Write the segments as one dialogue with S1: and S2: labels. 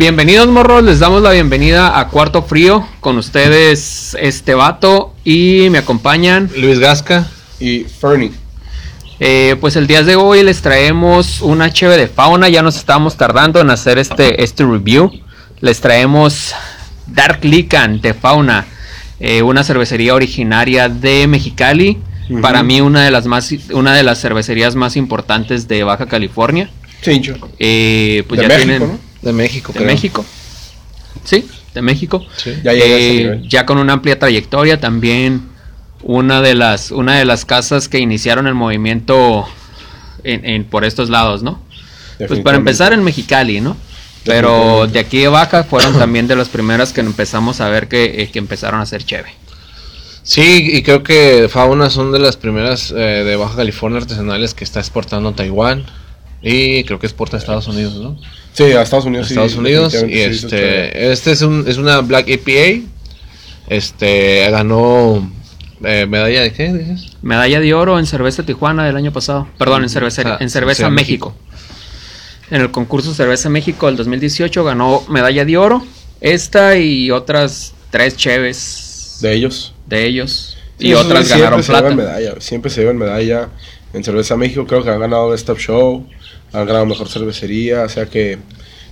S1: Bienvenidos morros, les damos la bienvenida a Cuarto Frío. Con ustedes este vato y me acompañan
S2: Luis Gasca.
S3: y Fernie.
S1: Eh, pues el día de hoy les traemos una cheve de fauna. Ya nos estábamos tardando en hacer este, este review. Les traemos Dark Lican de fauna, eh, una cervecería originaria de Mexicali. Para mí una de las más una de las cervecerías más importantes de Baja California.
S3: Chincho.
S1: Eh, pues
S3: de
S1: ya
S3: México,
S1: tienen
S3: ¿no?
S2: De México,
S1: de México. Sí, de México.
S2: Sí.
S3: Ya
S1: Eh, ya con una amplia trayectoria también una de las una de las casas que iniciaron el movimiento en, en- por estos lados no pues para empezar en Mexicali no pero de aquí de Baja fueron también de las primeras que empezamos a ver que, eh, que empezaron a hacer cheve
S2: Sí, y creo que Fauna son de las primeras eh, de Baja California artesanales que está exportando a Taiwán. Y creo que exporta a Estados Unidos, ¿no?
S3: Sí, a Estados Unidos. sí,
S2: Estados Unidos. Y
S3: es
S2: este, este es, un, es una Black APA. Este ganó eh, medalla de qué dices?
S1: medalla de oro en cerveza Tijuana del año pasado perdón en cerveza
S2: Ah,
S1: en cerveza México. en el concurso Cerveza México del 2018 ganó medalla de oro esta y otras tres cheves
S3: De ellos.
S1: de ellos
S3: Sí,
S1: y otras ganaron
S3: siempre se llevan
S1: plata.
S3: medalla. Siempre se llevan medalla. En Cerveza México creo que han ganado Best of Show. Han ganado Mejor Cervecería. O sea que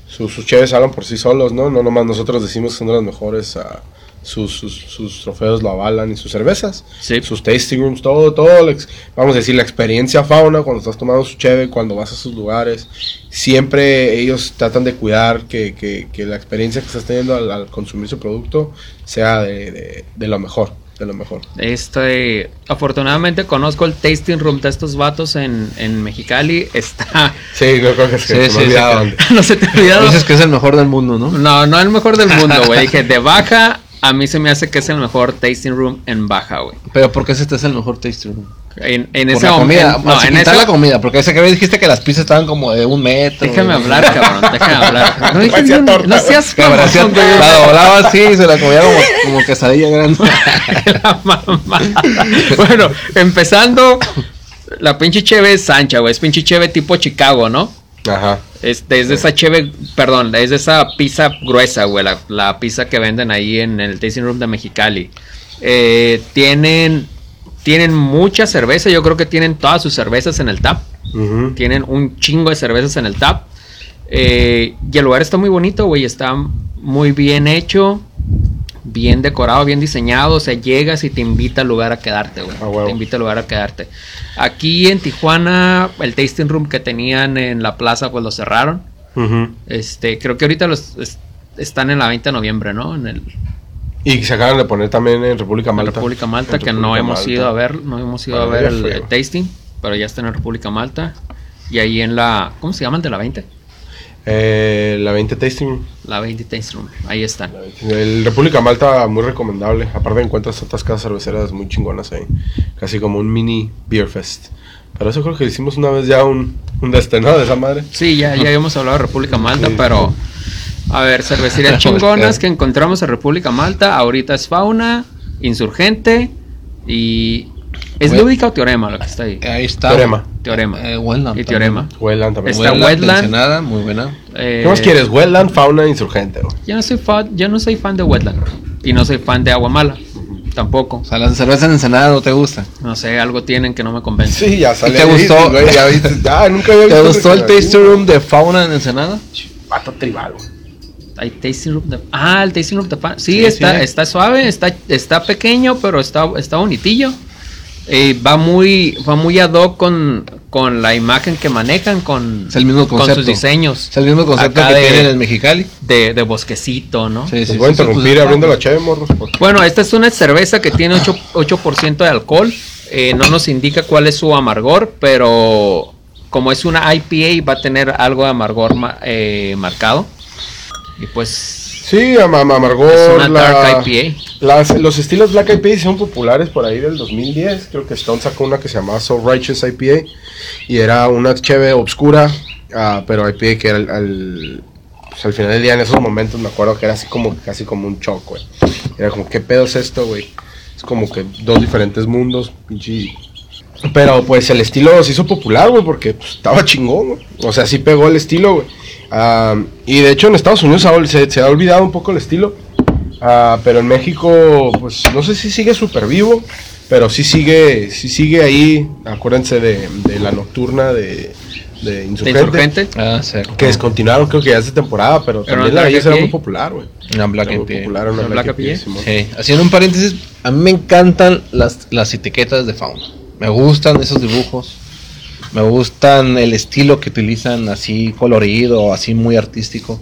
S3: sus, sus cheves hablan por sí solos, ¿no? No nomás nosotros decimos que son de las mejores. ah, sus, sus, sus trofeos lo avalan y sus cervezas.
S1: Sí.
S3: Sus tasting rooms, todo, todo. la ex- vamos a decir, la experiencia fauna cuando estás tomando su cheve, cuando vas a sus lugares. Siempre ellos tratan de cuidar que, que, que la experiencia que estás teniendo al, al consumir su producto sea de, de, de lo mejor. De lo mejor.
S1: Este, afortunadamente conozco el tasting room de estos vatos en, en Mexicali. Está,
S3: Sí, yo creo que es que
S2: Sí,
S3: se
S2: sí,
S3: olvidaba
S2: sí,
S3: dónde.
S1: no se te ha olvidado.
S2: Dices que es el mejor del mundo, ¿no?
S1: No, no el mejor del mundo, güey. Dije, de Baja, a mí se me hace que es el mejor tasting room en Baja, güey.
S2: Pero ¿por qué este es el mejor tasting room?
S1: En, en ese
S2: la comida,
S1: momento. No, en
S2: quitar
S1: ese
S2: la comida, porque ese que me dijiste que las pizzas estaban como de un metro.
S1: Déjame hablar, cabrón. Déjame hablar. No, dije
S3: torta,
S1: no seas güey.
S2: la doblaba así y se la comía como, como quesadilla grande.
S1: La mamada. bueno, empezando. La pinche cheve es ancha, güey. Es pinche cheve tipo Chicago, ¿no?
S3: Ajá.
S1: Es, es de esa cheve, perdón, es de esa pizza gruesa, güey. La, la pizza que venden ahí en el tasting room de Mexicali. Eh, tienen, tienen mucha cerveza. Yo creo que tienen todas sus cervezas en el tap. Tienen un chingo de cervezas en el tap. Eh, y el lugar está muy bonito, güey. Está muy bien hecho. Bien decorado, bien diseñado. O sea, llegas y te invita al lugar a quedarte, güey.
S3: Ah.
S1: Te invita al lugar a quedarte. Aquí en Tijuana, el tasting room que tenían en la plaza, pues lo cerraron. Este, creo que ahorita los es- están en la 20 de noviembre, ¿no? En el
S3: Y se acaban de poner también en República
S1: en
S3: Malta.
S1: República Malta,
S3: En
S1: que no hemos
S3: Malta.
S1: ido a ver, no hemos ido a ver el, tasting, pero ya está en República Malta. Y ahí en la, ¿cómo se llaman de la 20?
S3: Eh, la 20 Tasting.
S1: La 20 Tasting Room, ahí están.
S3: El República Malta, muy recomendable. Aparte encuentras otras casas cerveceras muy chingonas ahí. Casi como un mini beer fest. Pero eso creo que hicimos una vez ya un, un de este, ¿no? De esa madre.
S1: Sí, ya, ya habíamos hablado de República Malta,
S3: Sí.
S1: pero a ver, cervecerías chingonas que encontramos en República Malta, ahorita es Fauna, Insurgente y ¿es. Lúdica o Teorema lo que está ahí?
S2: Ahí está.
S3: Teorema.
S1: Teorema.
S2: Eh, Wetland
S1: y Teorema.
S3: Wetland también.
S1: Está
S2: Wetland,
S1: Wetland.
S2: Ensenada, muy buena.
S1: Eh,
S3: ¿Qué más quieres? Wetland, fauna, insurgente. güey.
S1: Yo no soy fan, yo no soy fan de Wetland y no soy fan de Agua Mala, tampoco.
S2: O sea, la cerveza en Ensenada no te gusta.
S1: No sé, algo tienen que no me convence.
S3: Sí, ya sale.
S2: te
S3: ahí,
S2: gustó?
S3: güey, ya viste. Ah, nunca había
S2: ¿Te
S3: visto
S2: gustó el tasting room de Fauna en Ensenada?
S3: Pato tribal, güey.
S1: Hay tasting room de, ah, el tasting room de fan. Sí,
S2: Sí,
S1: está,
S2: sí.
S1: está suave, está, está pequeño, pero está, está bonitillo. Eh, va muy, va muy ad hoc con, con la imagen que manejan, con,
S2: Es el mismo
S1: con
S2: concepto.
S1: sus diseños
S2: Es el mismo concepto
S1: Acá
S2: que
S1: de-
S2: tienen en Mexicali.
S1: de, de bosquecito, ¿no?
S2: Sí,
S3: Pues
S2: sí,
S3: voy a
S2: sí, sí,
S3: interrumpir
S2: pues,
S3: abriendo la chave, morros. por-
S1: Bueno, esta es una cerveza que tiene 8%, 8% de alcohol. Eh, no nos indica cuál es su amargor, pero como es una IPA va a tener algo de amargor ma- eh, marcado. Y pues
S3: Sí, am- am- amargor.
S1: es una
S3: la-
S1: dark IPA.
S3: Las- los estilos Black IPA son populares por ahí del 2010. Creo que Stone sacó una que se llamaba So Righteous IPA. Y era una cheve obscura, ah, pero IPA que era al, al- pues, al final del día, en esos momentos, me acuerdo que era así como casi como un shock, güey. Era como, ¿qué pedo es esto, güey? Es como que dos diferentes mundos, pinche Pero pues el estilo se hizo popular, güey, porque pues, estaba chingón, güey. O sea, sí pegó el estilo, güey. Ah, y de hecho en Estados Unidos se, se- ha olvidado un poco el estilo. Ah, pero en México, pues no sé si sigue súper vivo, pero sí sigue, sí sigue ahí. Acuérdense de, de la nocturna de, de
S1: ¿De
S3: Insurgente.
S1: insurgente?
S2: Ah.
S3: Que descontinuaron creo que ya hace temporada, pero,
S1: Pero
S3: también la era muy popular, güey.
S2: Una Black
S3: Era muy
S2: IPA.
S3: popular, una
S1: ¿Una
S3: Black
S1: Black.
S2: Sí, haciendo un paréntesis, a mí me encantan las, las etiquetas de fauna. Me gustan esos dibujos. Me gustan el estilo que utilizan así colorido, así muy artístico.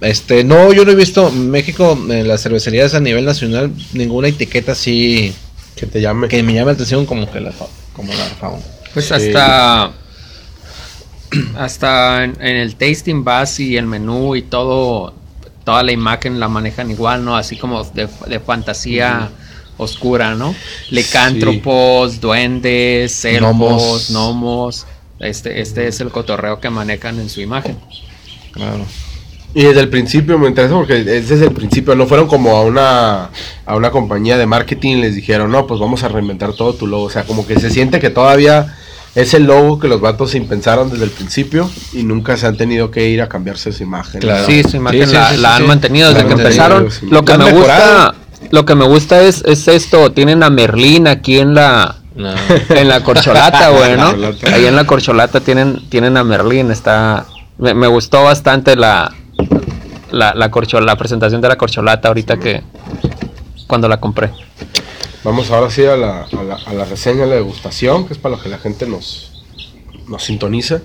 S2: Este, no, yo no he visto en México en las cervecerías a nivel nacional ninguna etiqueta así
S3: Que te llame.
S2: que me llame la atención como que la fa- como la fauna.
S1: Pues
S3: Sí.
S1: hasta. Hasta en, en el tasting bus y el menú y todo. Toda la imagen la manejan igual, ¿no? Así como de, de fantasía oscura, ¿no? Licántropos, duendes, elfos,
S2: Gnomos.
S1: gnomos. Este, este es el cotorreo que manejan en su imagen.
S2: Claro.
S3: Y desde el principio me interesa porque es desde el principio, no fueron como a una, a una compañía de marketing y les dijeron, no, pues vamos a reinventar todo tu logo. O sea, como que se siente que todavía es el logo que los vatos se pensaron desde el principio y nunca se han tenido que ir a cambiarse su imagen.
S2: Claro.
S1: Sí, su imagen
S2: Sí,
S1: la,
S2: sí,
S1: la
S2: sí,
S1: han
S2: sí.
S1: mantenido desde que empezaron. Lo que me gusta. Lo que me gusta es, es esto. Tienen a Merlín aquí en la,
S2: No.
S1: en la corcholata, güey, ¿no? Ahí en la corcholata tienen, tienen a Merlín. Está, me, me gustó bastante la, la, la, corcho- la presentación de la corcholata ahorita que cuando la compré.
S3: Vamos ahora sí a la, a la, a la reseña, a la degustación, que es para lo que la gente nos, nos sintoniza.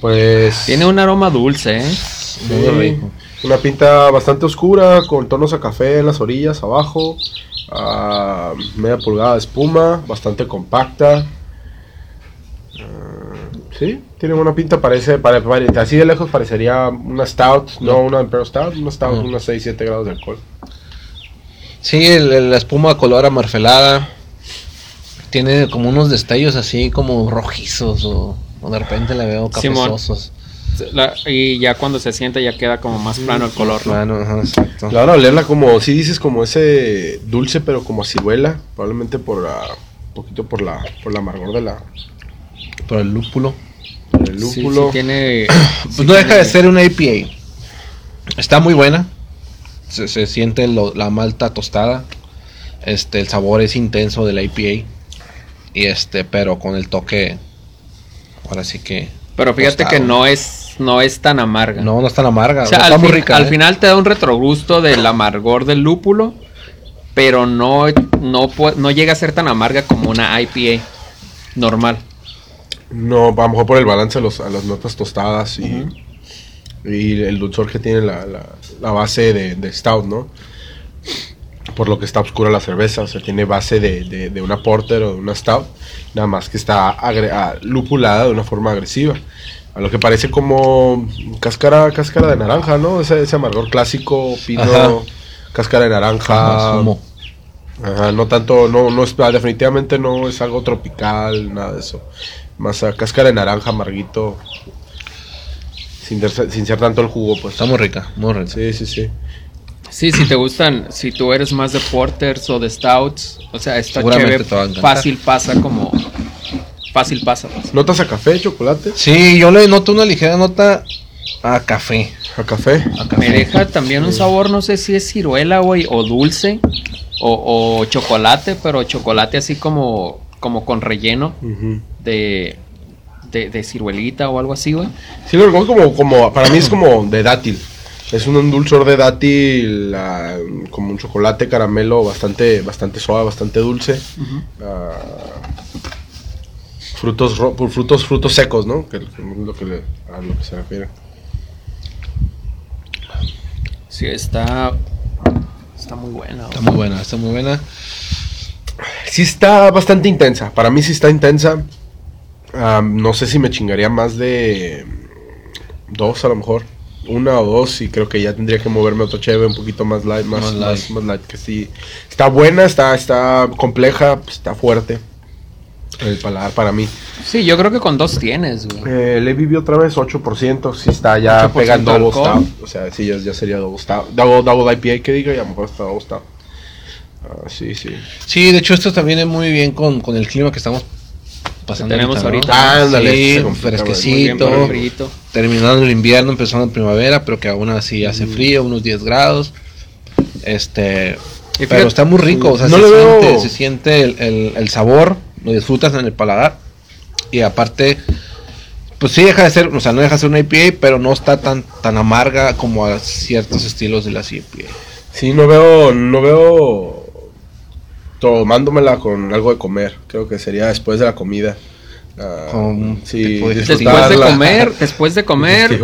S3: Pues...
S1: Tiene un aroma dulce, ¿eh?
S2: Muy
S3: Sí,
S2: rico.
S3: Una pinta bastante oscura, con tonos a café en las orillas, abajo. media pulgada de espuma, bastante compacta. Ah, sí, tiene una pinta, parece, pare- pare- así de lejos parecería una stout, no una Imperial Stout, una stout,
S2: No.
S3: unos 6-7 grados de alcohol.
S2: Sí, el- el- la espuma color amarfelada. Tiene como unos destellos así como rojizos o, o de repente le veo
S1: Simón.
S2: cafezosos.
S1: La- y ya cuando se siente ya queda como más plano el color, ¿no?
S2: Bueno, ajá, exacto.
S3: A olerla como, si dices como ese dulce, pero como a ciruela, probablemente por un poquito por la, por la amargor de la,
S2: Por el lúpulo.
S3: del
S1: Sí,
S3: lúpulo.
S1: sí tiene...
S2: Pues no deja de ser una IPA. Está muy buena. Se, se siente lo- la malta tostada. Este, el sabor es intenso de la IPA. Y este, pero con el toque. Ahora sí que.
S1: Pero fíjate
S2: tostado.
S1: que no es, no es tan amarga.
S2: No, no es tan amarga.
S1: O sea,
S2: está
S1: al,
S2: muy
S1: fin-
S2: rica.
S1: al
S2: ¿eh?
S1: final te da un retrogusto del amargor del lúpulo, pero no, no, no llega a ser tan amarga como una IPA normal.
S3: No, a lo mejor por el balance a, los, a las notas tostadas y, y el dulzor que tiene la, la- la base de, de stout, ¿no? Por lo que está oscura la cerveza, o sea, tiene base de, de- de una porter o de una stout, nada más que está agre- lupulada de una forma agresiva. A lo que parece como cáscara, cáscara de naranja, ¿no? Ese, ese amargor clásico, pino,
S2: Ajá.
S3: cáscara de naranja.
S2: Ajá,
S3: no tanto, no, no es, ah, definitivamente no es algo tropical, nada de eso. Más a cáscara de naranja, amarguito. Sin, ser- sin ser tanto el jugo, pues.
S2: Está muy rica, muy rica.
S3: Sí, sí, sí.
S1: Sí, si te gustan, si tú eres más de porters o de stouts, o sea,
S2: Seguramente
S1: chévere
S2: te va a encantar.
S1: fácil pasa como... Fácil pasa. pues.
S3: ¿Notas a café, chocolate?
S2: Sí, yo le noto una ligera nota a café.
S3: ¿A café?
S2: A café.
S1: Me deja también un sabor, no sé si es ciruela, güey, o dulce, o, o chocolate, pero chocolate así como, como con relleno de, de, de ciruelita o algo así, güey.
S3: Sí, lo recuerdo como, como, para mí es como de dátil. Es un dulzor de dátil, ah, como un chocolate caramelo bastante, bastante suave, bastante dulce. Ah, frutos, frutos, frutos secos, ¿no? Que es lo que le- a lo que se refiere.
S1: Sí, está, está muy buena.
S2: Está muy buena, está muy buena.
S3: Sí está bastante intensa. Para mí sí está intensa. Am, no sé si me chingaría más de dos a lo mejor. Una o dos y creo que ya tendría que moverme a otro cheve un poquito más light, más,
S2: Más
S3: más,
S2: light.
S3: más light, que sí. Está buena, está, está compleja, está fuerte. El paladar para mí.
S1: Sí, yo creo que con dos tienes, güey.
S3: Eh, le viví otra vez 8%, sí está ya
S1: 8%
S3: pegando double stout. O sea, sí, ya, ya sería double stout. Double, double IPA que diga y a lo mejor está double stout. Ah, sí, sí.
S2: Sí, de hecho esto también es muy bien con, con el clima que estamos pasando
S1: tenemos
S2: ¿no?
S1: ahorita.
S3: Ah, ándale,
S2: Sí,
S1: bien
S2: fresquecito,
S1: frito.
S2: terminando el invierno, empezando la primavera, pero que aún así hace frío, unos 10 grados. Este,
S1: fíjate-
S2: pero está muy rico, o sea,
S3: No
S2: se,
S3: veo-
S2: siente, se siente el, el- el sabor, lo disfrutas en el paladar. Y aparte, pues sí deja de ser, o sea, no deja de ser una IPA, pero no está tan, tan amarga como a ciertos estilos de las IPA.
S3: Sí, no veo, no veo tomándomela con algo de comer. Creo que sería después de la comida. Ah,
S2: Con
S3: sí,
S1: Después de comer, después de comer,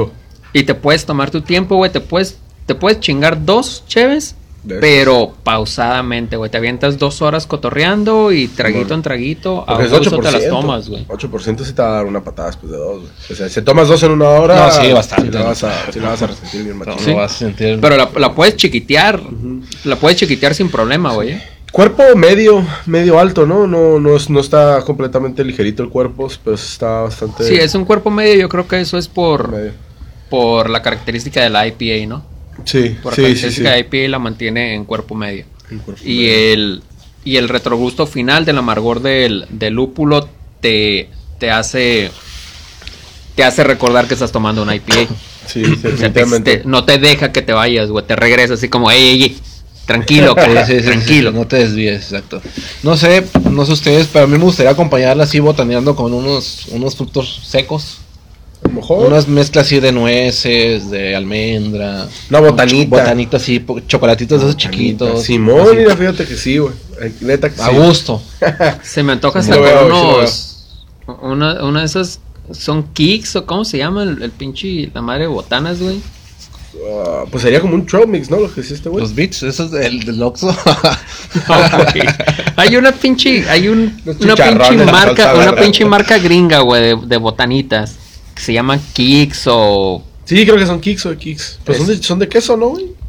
S1: y te puedes tomar tu tiempo, güey, te puedes, te puedes chingar dos cheves,
S3: de-
S1: pero pausadamente, güey, te avientas dos horas cotorreando y traguito
S3: Bueno.
S1: en traguito, a
S3: es
S1: gusto
S3: 8%.
S1: te las tomas, güey.
S3: 8% sí te va a dar una patada después de dos, güey. O sea, si tomas dos en una hora.
S2: No, sí, bastante.
S3: Sí la vas a, sí la vas a resentir bien
S2: No,
S3: machín.
S1: Sí.
S2: no vas a sentir.
S1: Pero la, la puedes chiquitear, la puedes chiquitear sin problema, güey.
S3: Cuerpo medio, medio alto, ¿no? No, no, es- no está completamente ligerito el cuerpo, pero está bastante.
S1: Sí, es un cuerpo medio, yo creo que eso es por,
S3: medio.
S1: por la característica de la IPA, ¿no?
S3: Sí,
S1: Por la
S3: sí, sí,
S1: de IPA la mantiene en cuerpo medio.
S3: El cuerpo
S1: Y
S3: medio.
S1: el, y el retrogusto final del amargor del, del lúpulo te, te hace te hace recordar que estás tomando una IPA.
S3: Sí,
S1: O sea, te-
S3: definitivamente.
S1: te- no te deja que te vayas, güey. Te regresa así como, ey, ey, ey, tranquilo,
S2: Sí,
S1: cara,
S2: sí, sí, sí,
S1: tranquilo.
S2: sí, no te desvíes, exacto. No sé, no sé ustedes, pero a mí me gustaría acompañarla así botaneando con unos, unos frutos secos.
S3: A lo mejor.
S2: Unas mezclas así de nueces, de almendra.
S3: Una botanita.
S2: Botanita así, chocolatitos de esos chiquitos.
S3: Simón,
S2: así,
S3: mira, fíjate que sí, güey. Neta que
S2: A
S3: sí.
S2: gusto.
S1: Se me antoja
S3: lo veo,
S1: unos. Una, una de esas. Son kicks o cómo se llama el, el pinche. La madre de botanas, güey.
S3: Ah, pues sería como un trail mix, ¿no? Lo que hiciste, güey.
S2: Los beats, esos del, del Oxxo.
S1: No, hay una pinche. Hay un, una pinche marca. Una pinche marca gringa, güey, de, de botanitas. Que se llaman kicks o.
S3: Sí, creo que son kicks o kicks. Pero son de, son de queso, ¿no, güey?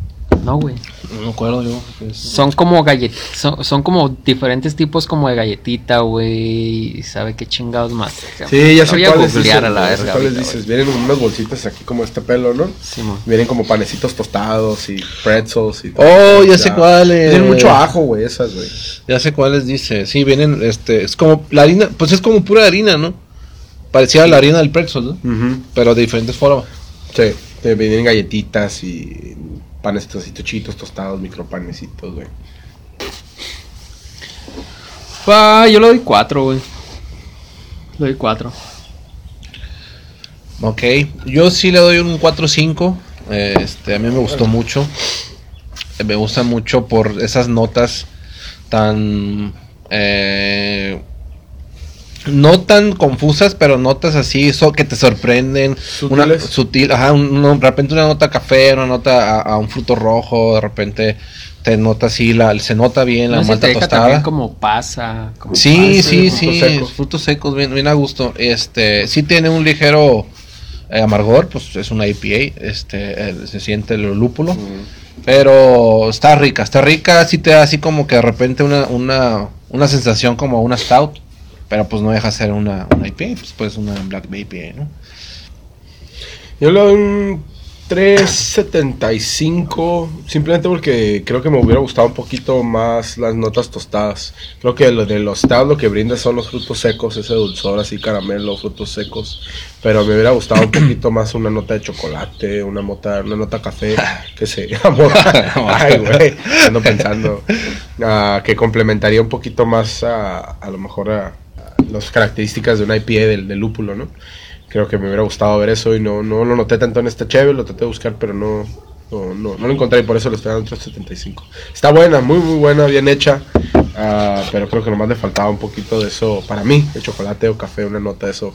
S1: No, güey.
S2: no me acuerdo yo.
S1: Son como gallet son, son como diferentes tipos como de galletita, güey. Sabe qué chingados más.
S3: Sí, ya sé cuáles dices.
S1: a la
S3: ya sé
S1: verga
S3: cuáles
S1: ahorita,
S3: dices. Vienen unas bolsitas aquí como este pelo, ¿no?
S1: güey. Simón.
S3: Vienen como panecitos tostados y pretzels y todo.
S2: Oh, ya sé cuáles.
S3: Tienen mucho ajo, güey, esas, güey.
S2: Ya sé cuáles dice. Sí, vienen, este, es como la harina, pues es como pura harina, ¿no? Parecía la harina del pretzel, ¿no? Pero de diferentes formas.
S3: Sí, te vienen galletitas y panecitos así tochitos, tostados, micropanecitos, güey.
S1: Ah, yo le doy cuatro, güey. Le doy cuatro.
S2: Ok, yo sí le doy un 4-5. Este, a mí me gustó mucho. Me gusta mucho por esas notas tan. eh, no tan confusas, pero notas así so- que te sorprenden. Una, sutil, ajá, un- un- de repente una nota café, una nota a, a un fruto rojo, de repente te nota así, la, se nota bien la
S1: No
S2: malta tostada.
S1: como pasa. Como
S2: Sí,
S1: pasa.
S2: sí,
S3: frutos
S2: sí,
S3: secos.
S2: frutos secos, bien, bien a gusto. Este, sí tiene un ligero eh, amargor, pues es una IPA, este, eh, se siente el lúpulo, pero está rica, está rica, sí te da así como que de repente una, una, una sensación como una stout, pero pues no deja de ser una, una IPA, pues pues una black IPA, ¿no?
S3: Yo le doy un 3.75, simplemente porque creo que me hubiera gustado un poquito más las notas tostadas. Creo que lo de los stout lo que brinda son los frutos secos, ese dulzor así, caramelo, frutos secos. Pero me hubiera gustado un poquito más una nota de chocolate, una nota, una nota café, que se. Ay, güey, ando pensando. ah, que complementaría un poquito más a, a lo mejor a las características de una IPA del, del lúpulo, ¿no? Creo que me hubiera gustado ver eso y no, no lo noté tanto en esta cheve, lo traté de buscar, pero no, no, no, no lo encontré y por eso lo estoy dando 3.75. Está buena, muy muy buena, bien hecha, ah, pero creo que nomás le faltaba un poquito de eso, para mí, de chocolate o café, una nota de eso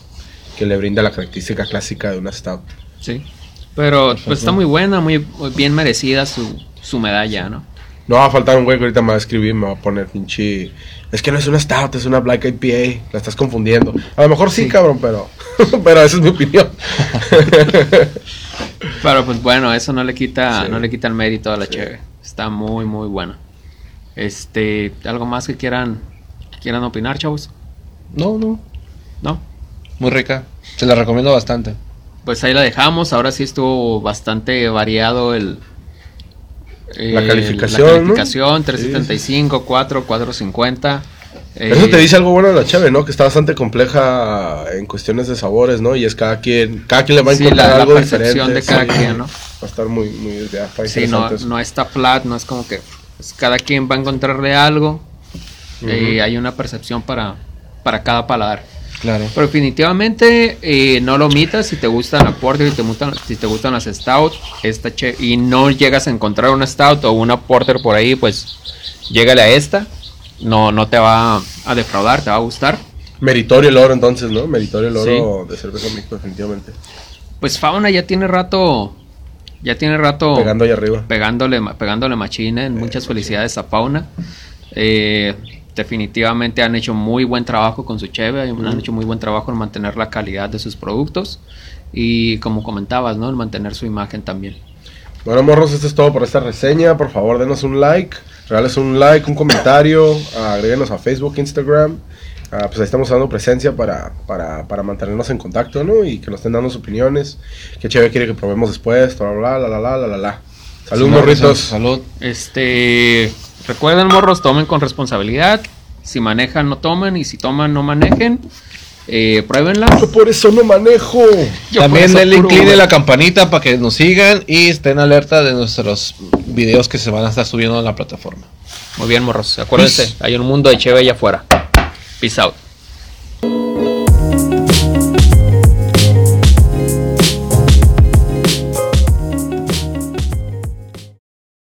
S3: que le brinda la característica clásica de una stout.
S1: Sí. Pero pues está muy buena, muy, bien merecida su, su medalla, ¿no?
S3: No va a faltar un güey que ahorita me va a escribir me va a poner pinche... Es que no es una stout, es una black IPA, la estás confundiendo. A lo mejor sí,
S1: Sí.
S3: cabrón, pero... pero esa es mi opinión.
S1: Pero pues bueno, eso no le quita,
S3: Sí.
S1: no le quita el mérito a la cheve. Está muy, muy buena. Este, ¿algo más que quieran, que quieran opinar, chavos?
S2: No, no,
S1: ¿No?
S2: muy rica, se la recomiendo bastante.
S1: Pues ahí la dejamos. Ahora sí estuvo bastante variado el,
S3: La
S1: Eh,
S3: calificación,
S1: La
S3: ¿no?
S1: calificación, 375, 4, 450. eh,
S3: Eso te dice algo bueno de la cheve, ¿no? Que está bastante compleja en cuestiones de sabores, ¿no? Y es cada quien, cada quien le va a
S1: Sí,
S3: encontrar
S1: la- la
S3: algo
S1: percepción
S3: diferente.
S1: de cada
S3: sí.
S1: quien, ¿no?
S3: Va a estar muy, muy, está
S1: Sí, no, no está flat, no es como que pues, cada quien va a encontrarle algo. eh, hay una percepción para, para cada paladar.
S2: Claro.
S1: Pero definitivamente eh, no lo omitas si te gustan la porter, si te gustan, si te gustan las stout, esta che- y no llegas a encontrar una stout o una porter por ahí, pues llégale a esta. No, no te va a defraudar, te va a gustar.
S3: Meritorio el oro, entonces, ¿no? Meritorio el oro de cerveza México, definitivamente.
S1: Pues Fauna ya tiene rato, ya tiene rato
S3: Pegando ahí arriba.
S1: pegándole, ma- pegándole machine.
S3: Eh,
S1: Muchas felicidades a Fauna. Eh, definitivamente han hecho muy buen trabajo con su cheve, han hecho muy buen trabajo en mantener la calidad de sus productos y como comentabas, ¿no? En mantener su imagen también.
S3: Bueno, morros, esto es todo por esta reseña. Por favor, denos un like. Regales un like, un comentario. agréguenos a Facebook, Instagram. Ah, pues ahí estamos dando presencia para, para, para mantenernos en contacto, ¿no? Y que nos estén dando sus opiniones. Qué chévere quiere que probemos después. Bla, bla, bla, la, la, la, la, la. Salud, morritos.
S2: Salud.
S1: Este, recuerden, morros, tomen con responsabilidad. Si manejan, no tomen. Y si toman, no manejen. Eh, pruébenla.
S3: Yo por eso no manejo.
S1: Yo
S2: También denle
S1: Uber.
S2: la campanita para que nos sigan y estén alerta de nuestros videos que se van a estar subiendo en la plataforma.
S1: Muy bien, morros. Acuérdense, hay un mundo de cheve allá afuera. Peace out.